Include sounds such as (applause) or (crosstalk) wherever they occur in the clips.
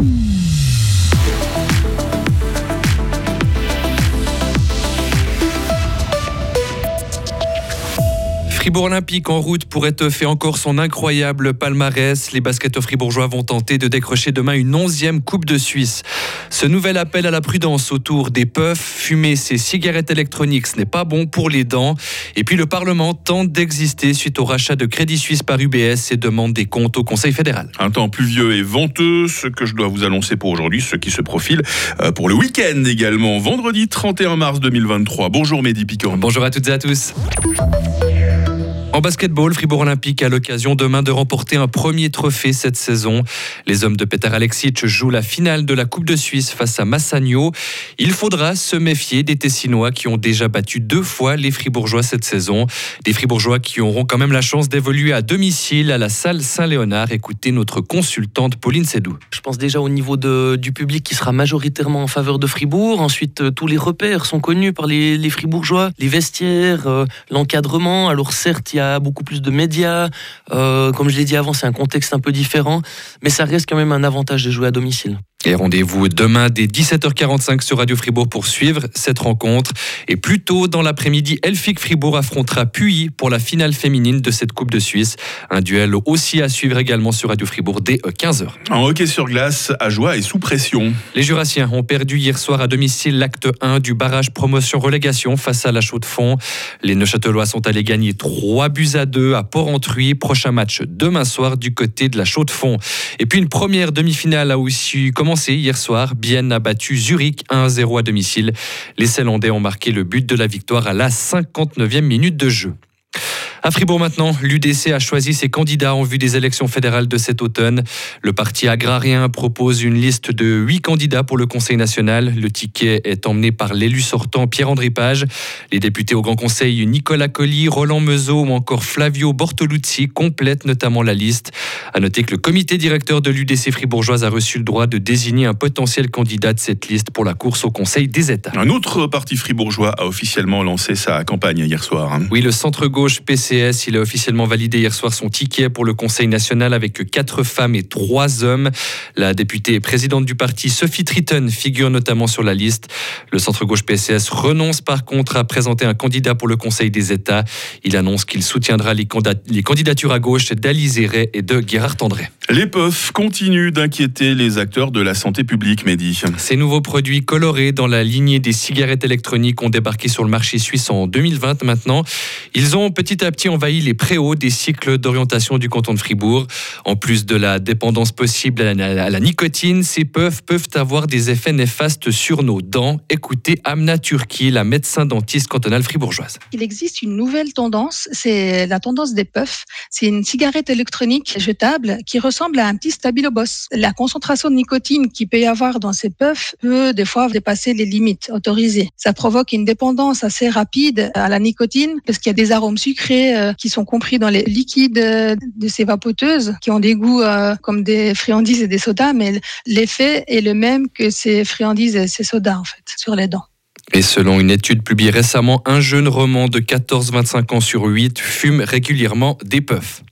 Mm-hmm. Fribourg Olympique en route pour étoffer encore son incroyable palmarès. Les basketteurs fribourgeois vont tenter de décrocher demain une onzième Coupe de Suisse. Ce nouvel appel à la prudence autour des puffs, fumer ses cigarettes électroniques, ce n'est pas bon pour les dents. Et puis le Parlement tente d'exister suite au rachat de Crédit Suisse par UBS et demande des comptes au Conseil fédéral. Un temps pluvieux et venteux, ce que je dois vous annoncer pour aujourd'hui, ce qui se profile euh, pour le week-end également, vendredi 31 mars 2023. Bonjour Mehdi Piquant. Bonjour à toutes et à tous. En basketball, Fribourg Olympique a l'occasion demain de remporter un premier trophée cette saison. Les hommes de Peter Alexic jouent la finale de la Coupe de Suisse face à Massagno. Il faudra se méfier des Tessinois qui ont déjà battu deux fois les Fribourgeois cette saison. Des Fribourgeois qui auront quand même la chance d'évoluer à domicile à la salle Saint-Léonard. Écoutez notre consultante Pauline Sédou. Je pense déjà au niveau du public qui sera majoritairement en faveur de Fribourg. Ensuite, euh, tous les repères sont connus par les, les Fribourgeois, les vestiaires, euh, l'encadrement. Alors certes, il y a beaucoup plus de médias. Euh, comme je l'ai dit avant, c'est un contexte un peu différent, mais ça reste quand même un avantage de jouer à domicile. Et rendez-vous demain dès 17h45 sur Radio Fribourg pour suivre cette rencontre. Et plus tôt dans l'après-midi, Elfic Fribourg affrontera Puy pour la finale féminine de cette Coupe de Suisse. Un duel aussi à suivre également sur Radio Fribourg dès 15h. En hockey sur glace, à joie et sous pression. Les Jurassiens ont perdu hier soir à domicile l'acte 1 du barrage promotion-relégation face à la Chaux-de-Fonds. Les Neuchâtelois sont allés gagner 3 buts à 2 à Port-Entruy. Prochain match demain soir du côté de la Chaux-de-Fonds. Et puis une première demi-finale a aussi commencé hier soir. Bienne a battu Zurich 1-0 à domicile. Les Célandais ont marqué le but de la victoire à la 59e minute de jeu. À Fribourg maintenant, l'UDC a choisi ses candidats en vue des élections fédérales de cet automne. Le parti agrarien propose une liste de huit candidats pour le Conseil national. Le ticket est emmené par l'élu sortant Pierre-André Page. Les députés au Grand Conseil Nicolas Colli, Roland Meuseau ou encore Flavio Bortoluzzi complètent notamment la liste. À noter que le comité directeur de l'UDC fribourgeoise a reçu le droit de désigner un potentiel candidat de cette liste pour la course au Conseil des États. Un autre parti fribourgeois a officiellement lancé sa campagne hier soir. Hein. Oui, le centre-gauche PC il a officiellement validé hier soir son ticket pour le Conseil national avec quatre femmes et trois hommes. La députée et présidente du parti, Sophie Triton, figure notamment sur la liste. Le centre-gauche PCS renonce par contre à présenter un candidat pour le Conseil des États. Il annonce qu'il soutiendra les, candidatures à gauche d'Alizé Ray et de Gérard André. Les puffs continuent d'inquiéter les acteurs de la santé publique, Mehdi. Ces nouveaux produits colorés dans la lignée des cigarettes électroniques ont débarqué sur le marché suisse en 2020 maintenant. Ils ont petit à petit qui envahit les préaux des cycles d'orientation du canton de Fribourg. En plus de la dépendance possible à la, nicotine, ces puffs peuvent avoir des effets néfastes sur nos dents. Écoutez Amna Turki, la médecin dentiste cantonale fribourgeoise. Il existe une nouvelle tendance, c'est la tendance des puffs. C'est une cigarette électronique jetable qui ressemble à un petit stabilo boss. La concentration de nicotine qui peut y avoir dans ces puffs peut des fois dépasser les limites autorisées. Ça provoque une dépendance assez rapide à la nicotine parce qu'il y a des arômes sucrés euh, qui sont compris dans les liquides euh, de ces vapoteuses, qui ont des goûts euh, comme des friandises et des sodas, mais l'effet est le même que ces friandises et ces sodas, en fait, sur les dents. Et selon une étude publiée récemment, un jeune roman de 14-25 ans sur 8 fume régulièrement des puffs.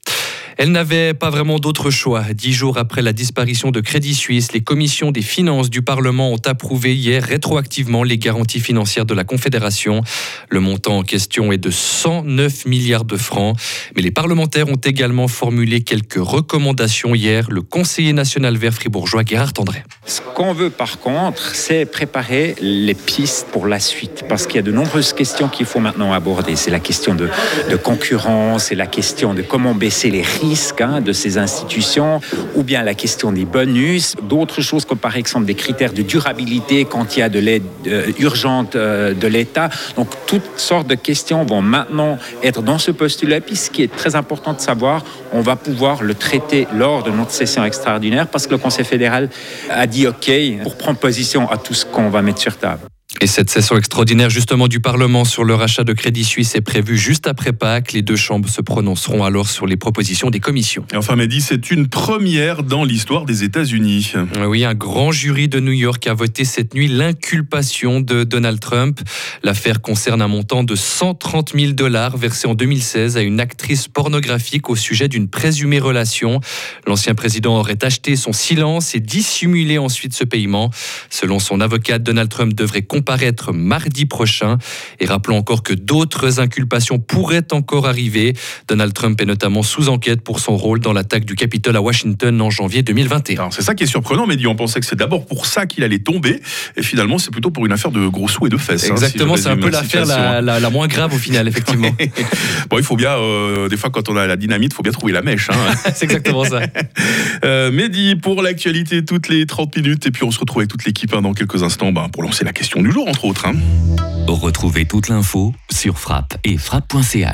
Elle n'avait pas vraiment d'autre choix. Dix jours après la disparition de Crédit Suisse, les commissions des finances du Parlement ont approuvé hier rétroactivement les garanties financières de la Confédération. Le montant en question est de 109 milliards de francs. Mais les parlementaires ont également formulé quelques recommandations hier. Le conseiller national vert fribourgeois Gérard André. Ce qu'on veut par contre, c'est préparer les pistes pour la suite. Parce qu'il y a de nombreuses questions qu'il faut maintenant aborder. C'est la question de, de concurrence, c'est la question de comment baisser les risques Hein, de ces institutions, ou bien la question des bonus, d'autres choses comme par exemple des critères de durabilité quand il y a de l'aide euh, urgente euh, de l'État. Donc toutes sortes de questions vont maintenant être dans ce postulat. Puis ce qui est très important de savoir, on va pouvoir le traiter lors de notre session extraordinaire parce que le Conseil fédéral a dit OK pour prendre position à tout ce qu'on va mettre sur table. Et cette session extraordinaire justement du Parlement sur le rachat de Crédit Suisse est prévue juste après Pâques. Les deux chambres se prononceront alors sur les propositions des commissions. Et enfin, Mehdi, c'est une première dans l'histoire des États-Unis. Oui, un grand jury de New York a voté cette nuit l'inculpation de Donald Trump. L'affaire concerne un montant de 130 000 dollars versé en 2016 à une actrice pornographique au sujet d'une présumée relation. L'ancien président aurait acheté son silence et dissimulé ensuite ce paiement. Selon son avocat, Donald Trump devrait comparaître mardi prochain. Et rappelons encore que d'autres inculpations pourraient encore arriver. Donald Trump est notamment sous enquête pour son rôle dans l'attaque du Capitole à Washington en janvier 2021. C'est ça qui est surprenant, mais on pensait que c'est d'abord pour ça qu'il allait tomber, et finalement c'est plutôt pour une affaire de gros sous et de fesses. Hein, Exactement, c'est un peu l'affaire la, moins grave au final, effectivement. (laughs) bon, il faut bien, euh, des fois quand on a la dynamite, il faut bien trouver la mèche. Hein. (laughs) c'est exactement ça. (laughs) euh, Mehdi, pour l'actualité, toutes les 30 minutes, et puis on se retrouve avec toute l'équipe hein, dans quelques instants ben, pour lancer la question du jour, entre autres. Retrouvez toute l'info sur frappe et frappe.ch.